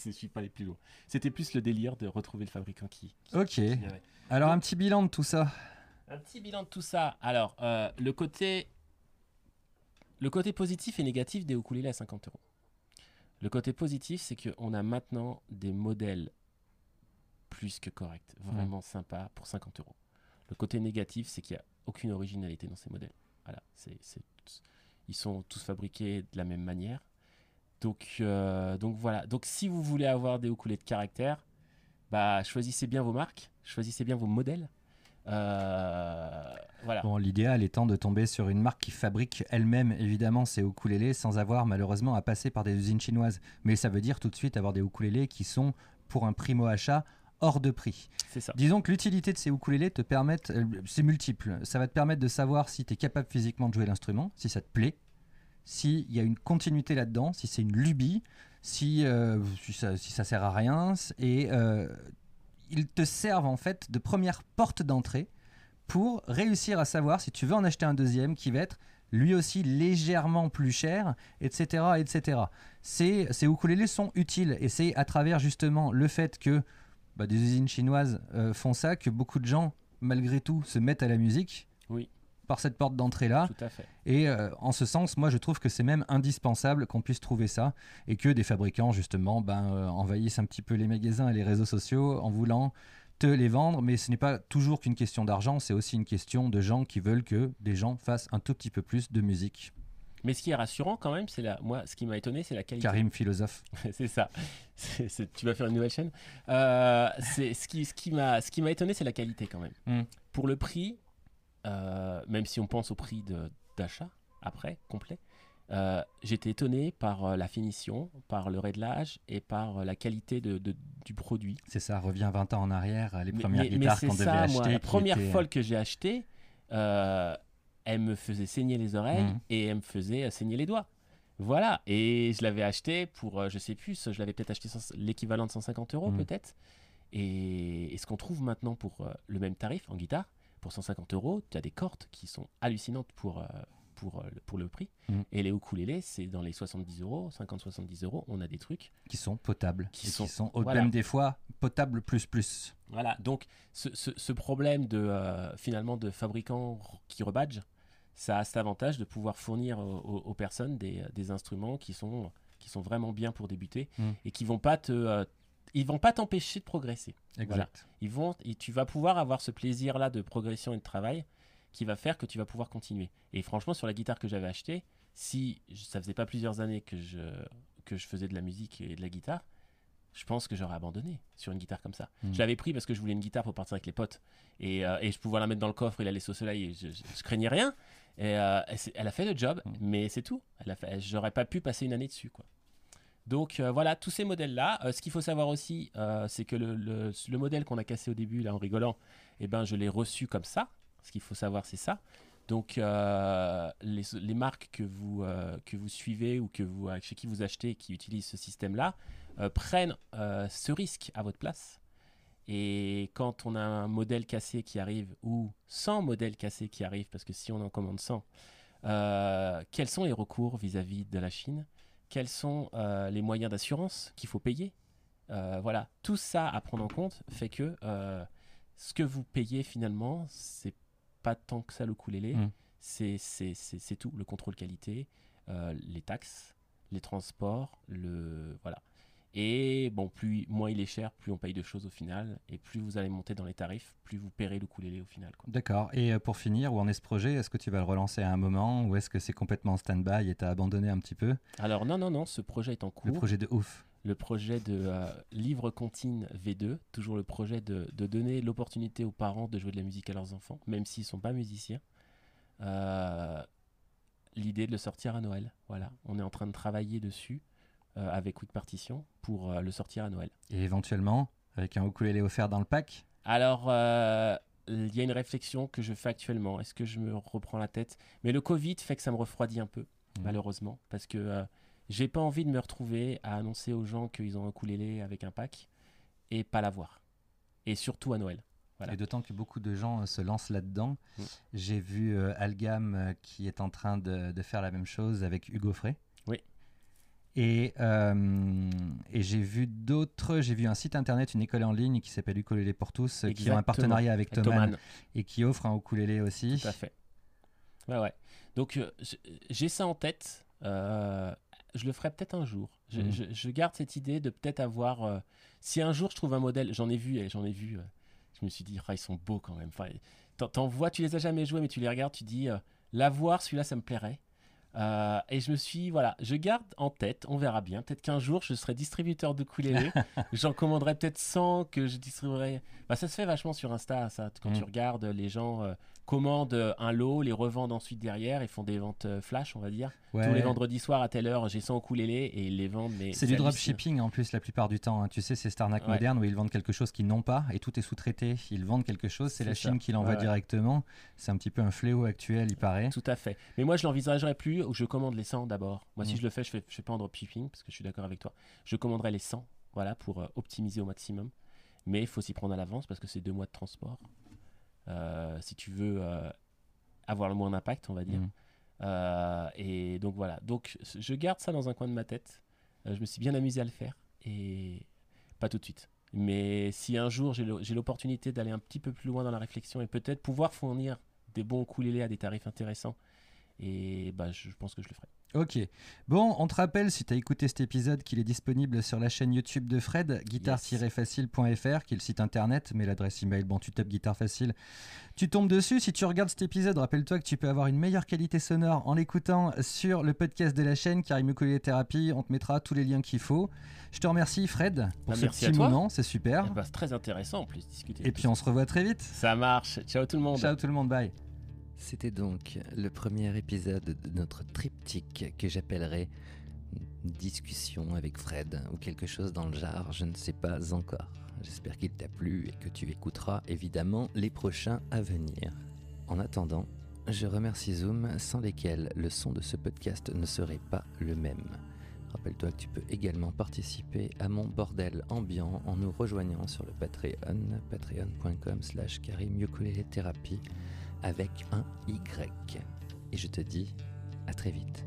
je suis pas allé plus loin. C'était plus le délire de retrouver le fabricant qui. qui- Ok. qui y. Alors, un petit bilan de tout ça. Un petit bilan de tout ça. Alors, euh, le côté, le côté positif et négatif des ukulélés à 50 euros. Le côté positif, c'est qu'on a maintenant des modèles plus que corrects, vraiment sympas pour 50 euros. Le côté négatif, c'est qu'il n'y a aucune originalité dans ces modèles. Voilà, ils sont tous fabriqués de la même manière. Donc, euh, donc voilà. Donc, si vous voulez avoir des ukulélés de caractère, bah, choisissez bien vos marques, choisissez bien vos modèles. Euh, Voilà. Bon, l'idéal étant de tomber sur une marque qui fabrique elle-même évidemment ses ukulélés sans avoir malheureusement à passer par des usines chinoises. Mais ça veut dire tout de suite avoir des ukulélés qui sont pour un primo achat hors de prix. C'est ça. Disons que l'utilité de ces ukulélés te permettent, euh, c'est multiple. Ça va te permettre de savoir si tu es capable physiquement de jouer l'instrument, si ça te plaît, s'il y a une continuité là-dedans, si c'est une lubie, si, euh, si, ça, si ça sert à rien. Et euh, ils te servent en fait de première porte d'entrée pour réussir à savoir si tu veux en acheter un deuxième qui va être lui aussi légèrement plus cher, etc. etc. Ces, ces ukulélés sont utiles et c'est à travers justement le fait que bah, des usines chinoises euh, font ça que beaucoup de gens, malgré tout, se mettent à la musique. Oui. Par cette porte d'entrée-là. Tout à fait. Et euh, en ce sens, moi, je trouve que c'est même indispensable qu'on puisse trouver ça et que des fabricants, justement, ben, euh, envahissent un petit peu les magasins et les réseaux sociaux en voulant te les vendre. Mais ce n'est pas toujours qu'une question d'argent, c'est aussi une question de gens qui veulent que des gens fassent un tout petit peu plus de musique. Mais ce qui est rassurant quand même, c'est la, moi, ce qui m'a étonné, c'est la qualité. Karim, philosophe. c'est ça. Tu vas faire une nouvelle chaîne. Euh, c'est ce qui, ce qui m'a, ce qui m'a étonné, c'est la qualité quand même. Mm. Pour le prix, euh, même si on pense au prix d'achat après complet, euh, j'étais étonné par la finition, par le réglage et par la qualité de, de- du produit. C'est ça, revient 20 ans en arrière, les premières mais, mais guitares qu'on devait acheter. moi, la première étaient- folle que j'ai achetée, euh, elle me faisait saigner les oreilles Mhm. et elle me faisait euh, saigner les doigts. Voilà, et je l'avais acheté pour, euh, je sais plus, je l'avais peut-être acheté l'équivalent de 150 euros Mhm. peut-être. Et, et ce qu'on trouve maintenant pour euh, le même tarif en guitare, pour 150 euros, tu as des cordes qui sont hallucinantes pour, euh, pour, euh, le- pour le prix. Mhm. Et les ukulélés, c'est dans les 70 euros, 50-70 euros, on a des trucs qui sont potables, Qui sont- qui sont au voilà. même des fois potables plus plus. Voilà, donc ce, ce- ce problème de finalement de fabricants qui rebadgent, ça a cet avantage de pouvoir fournir aux, personnes des, des instruments qui sont, qui sont vraiment bien pour débuter Mm. et qui vont pas te euh, ils vont pas t'empêcher de progresser. Exact. Voilà. Ils vont et tu vas pouvoir avoir ce plaisir là de progression et de travail qui va faire que tu vas pouvoir continuer. Et franchement sur la guitare que j'avais achetée, si je- ça faisait pas plusieurs années que je que je faisais de la musique et de la guitare, je pense que j'aurais abandonné sur une guitare comme ça. Mm. Je l'avais pris parce que je voulais une guitare pour partir avec les potes. Et, euh, et je pouvais la mettre dans le coffre et la laisser au soleil. Et je, je- je craignais rien. Et euh, elle, a fait le job, Mm. mais c'est tout. Elle a fait, j'aurais pas pu passer une année dessus. Quoi. Donc euh, voilà, tous ces modèles-là. Ce qu'il faut savoir aussi, c'est que le, le- le modèle qu'on a cassé au début, là, en rigolant, eh ben, je l'ai reçu comme ça. Ce qu'il faut savoir, c'est ça. Donc, euh, les, les marques que vous, euh, que vous suivez ou que vous, chez qui vous achetez qui utilisent ce système-là euh, prennent euh, ce risque à votre place. Et quand on a un modèle cassé qui arrive ou 100 modèles cassés qui arrivent, parce que si on en commande 100, euh, quels sont les recours vis-à-vis de la Chine? Quels sont les moyens d'assurance qu'il faut payer? Voilà, tout ça à prendre en compte fait que ce que vous payez finalement, c'est pas tant que ça le ukulélé, Mm. c'est c'est- tout, le contrôle qualité, les taxes, les transports, le voilà. Et bon, plus moins il est cher, plus on paye de choses au final, et plus vous allez monter dans les tarifs, plus vous paierez le ukulélé au final. D'accord. Et euh, pour finir, où en est ce projet? Est-ce que tu vas le relancer à un moment ou est-ce que c'est complètement en stand-by et t'as abandonné un petit peu? Alors non, non, non, ce projet est en cours. le projet de ouf le projet de euh, livre comptine V2, toujours le projet de, de donner l'opportunité aux parents de jouer de la musique à leurs enfants, même s'ils ne sont pas musiciens. Euh, L'idée de le sortir à Noël. Voilà, on est en train de travailler dessus avec Quick Partition pour euh, le sortir à Noël. Et éventuellement, avec un ukulélé offert dans le pack Alors, euh, il y a une réflexion que je fais actuellement. Est-ce que je me reprends la tête? Mais le Covid fait que ça me refroidit un peu, Mhm. malheureusement, parce que euh, j'ai pas envie de me retrouver à annoncer aux gens qu'ils ont un ukulélé avec un pack et pas l'avoir. Et surtout à Noël. Voilà. Et d'autant que beaucoup de gens euh, se lancent là-dedans. Mm. J'ai vu euh, Algam euh, qui est en train de, de faire la même chose avec Hugo Frey. Et, euh, et j'ai vu d'autres, j'ai vu un site internet, une école en ligne qui s'appelle Ukulélé pour tous, qui ont un partenariat avec Thomann Thomann, et qui offre un ukulélé aussi. tout à fait. Ouais, ouais. Donc, euh, j'ai ça en tête. Euh, je le ferai peut-être un jour. Je, Mhm. je- je garde cette idée de peut-être avoir. si un jour je trouve un modèle, j'en ai vu, et j'en ai vu. je me suis dit, ah, ils sont beaux quand même. Enfin, t'en- vois, tu les as jamais joués, mais tu les regardes, tu dis, l'avoir, celui-là, ça me plairait. Euh, et je me suis, voilà, je garde en tête, on verra bien. Peut-être qu'un jour, je serai distributeur de ukulélé. J'en commanderai peut-être 100 que je distribuerai. Bah, ça se fait vachement sur Insta, ça. Quand tu Mm. regardes, les gens euh, commandent un lot, les revendent ensuite derrière et font des ventes euh, flash, on va dire. Ouais. Tous les vendredis soirs à telle heure, j'ai 100 ukulélés et ils les vendent. Mais C'est du dropshipping en plus la plupart du temps. hein. Tu sais, c'est Starnac Ouais. moderne où ils vendent quelque chose qu'ils n'ont pas et tout est sous-traité. Ils vendent quelque chose, c'est la ça. Chine qui l'envoie Ouais, directement. C'est un petit peu un fléau actuel, il paraît. Tout à fait. Mais moi, je l'envisagerais plus où je commande les 100 d'abord. Moi, si Mm. je le fais, je fais, je fais pas en dropshipping parce que je suis d'accord avec toi. Je commanderai les 100, voilà, pour euh, optimiser au maximum. Mais il faut s'y prendre à l'avance parce que c'est deux mois de transport. Euh, si tu veux euh, avoir le moins d'impact, on va dire. Mm. Euh, et donc voilà. Donc je garde ça dans un coin de ma tête. Je me suis bien amusé à le faire et pas tout de suite. Mais si un jour j'ai l'opportunité d'aller un petit peu plus loin dans la réflexion et peut-être pouvoir fournir des bons ukulélés à des tarifs intéressants, et bah je pense que je le ferai. Ok. Bon, on te rappelle, si tu as écouté cet épisode, qu'il est disponible sur la chaîne YouTube de Fred, guitare-facile.fr, qui est le site internet, mais l'adresse email, bon, tu tapes guitare facile. Tu tombes dessus. Si tu regardes cet épisode, rappelle-toi que tu peux avoir une meilleure qualité sonore en l'écoutant sur le podcast de la chaîne, Karim Ukulele Thérapie. On te mettra tous les liens qu'il faut. Je te remercie, Fred, pour Bah, ce merci petit moment. C'est super. Bah, c'est très intéressant en plus de discuter. Et puis, on se revoit très vite. ça marche. Ciao tout le monde. Ciao tout le monde, bye. C'était donc le premier épisode de notre triptyque que j'appellerai Discussion avec Fred ou quelque chose dans le genre, je ne sais pas encore. J'espère qu'il t'a plu et que tu écouteras évidemment les prochains à venir. En attendant, je remercie Zoom sans lesquels le son de ce podcast ne serait pas le même. Rappelle-toi que tu peux également participer à mon bordel ambiant en nous rejoignant sur le Patreon, patreon.com slash Thérapie avec un Y. Et je te dis à très vite.